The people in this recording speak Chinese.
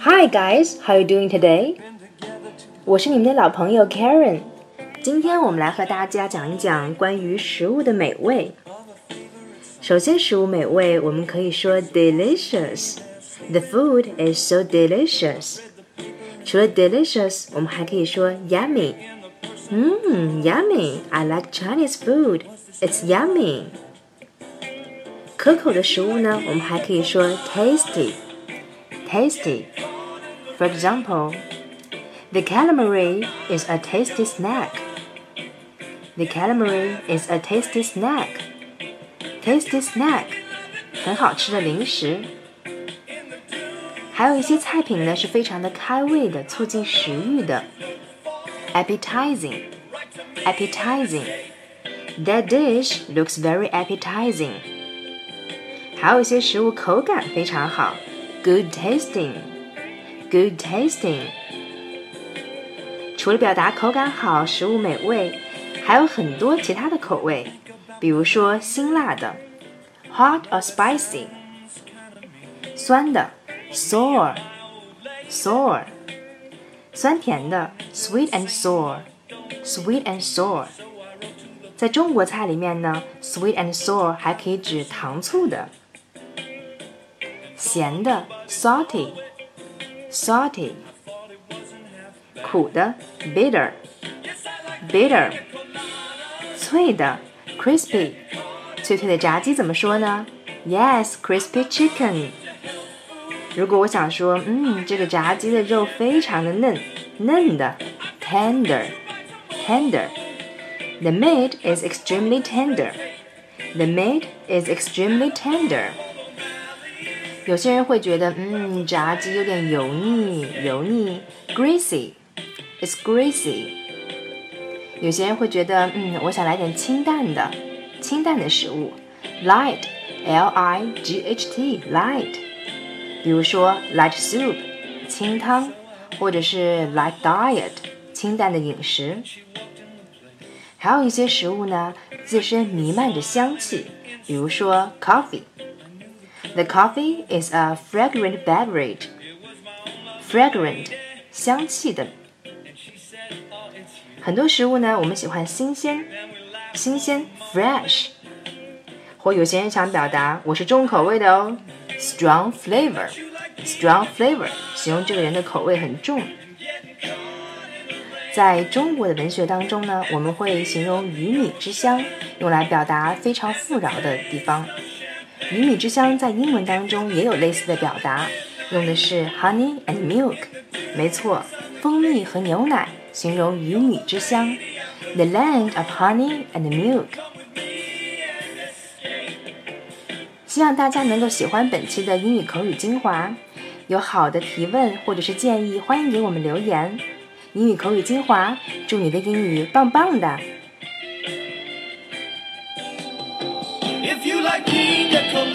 Hi guys, how are you doing today? 我是你们的老朋友 Karen。今天我们来和大家讲一讲关于食物的美味。首先，食物美味，我们可以说 delicious。The food is so delicious。除了 delicious，我们还可以说 yummy。嗯，yummy。I like Chinese food. It's yummy。可口的食物呢，我们还可以说 tasty。tasty。 For example, the calamari is a tasty snack. The calamari is a tasty snack. Tasty snack，很好吃的零食。还有一些菜品呢，是非常的开胃的，促进食欲的。Appetizing, appetizing. That dish looks very appetizing. 还有一些食物口感非常好，good tasting, Good tasting. 除了表达口感好、食物美味，还有很多其他的口味，比如说辛辣的，hot or spicy；酸的。sour, sour，酸甜的，sweet and sour, sweet and sour。在中国菜里面呢，sweet and sour 还可以指糖醋的。咸的，salty, salty。苦的，bitter, bitter。脆的，crispy。脆脆的炸鸡怎么说呢？Yes, crispy chicken。如果我想说，嗯，这个炸鸡的肉非常的嫩，嫩的，tender，tender。The meat is extremely tender. The meat is extremely tender. 有些人会觉得，嗯，炸鸡有点油腻，油腻，greasy. It's greasy. 有些人会觉得，嗯，我想来点清淡的，清淡的食物，light, L-I-G-H-T, light. 比如说 light soup 清汤，或者是 light diet 清淡的饮食。还有一些食物呢，自身弥漫着香气，比如说 coffee。The coffee is a fragrant beverage. Fragrant 香气的。很多食物呢，我们喜欢新鲜，新鲜 fresh。或有些人想表达我是重口味的哦。Strong flavor, strong flavor，形容这个人的口味很重。在中国的文学当中呢，我们会形容鱼米之乡，用来表达非常富饶的地方。鱼米之乡在英文当中也有类似的表达，用的是 honey and milk。没错，蜂蜜和牛奶形容鱼米之乡，the land of honey and milk。希望大家能够喜欢本期的英语口语精华。有好的提问或者是建议，欢迎给我们留言。英语口语精华，祝你的英语棒棒的 king that comes.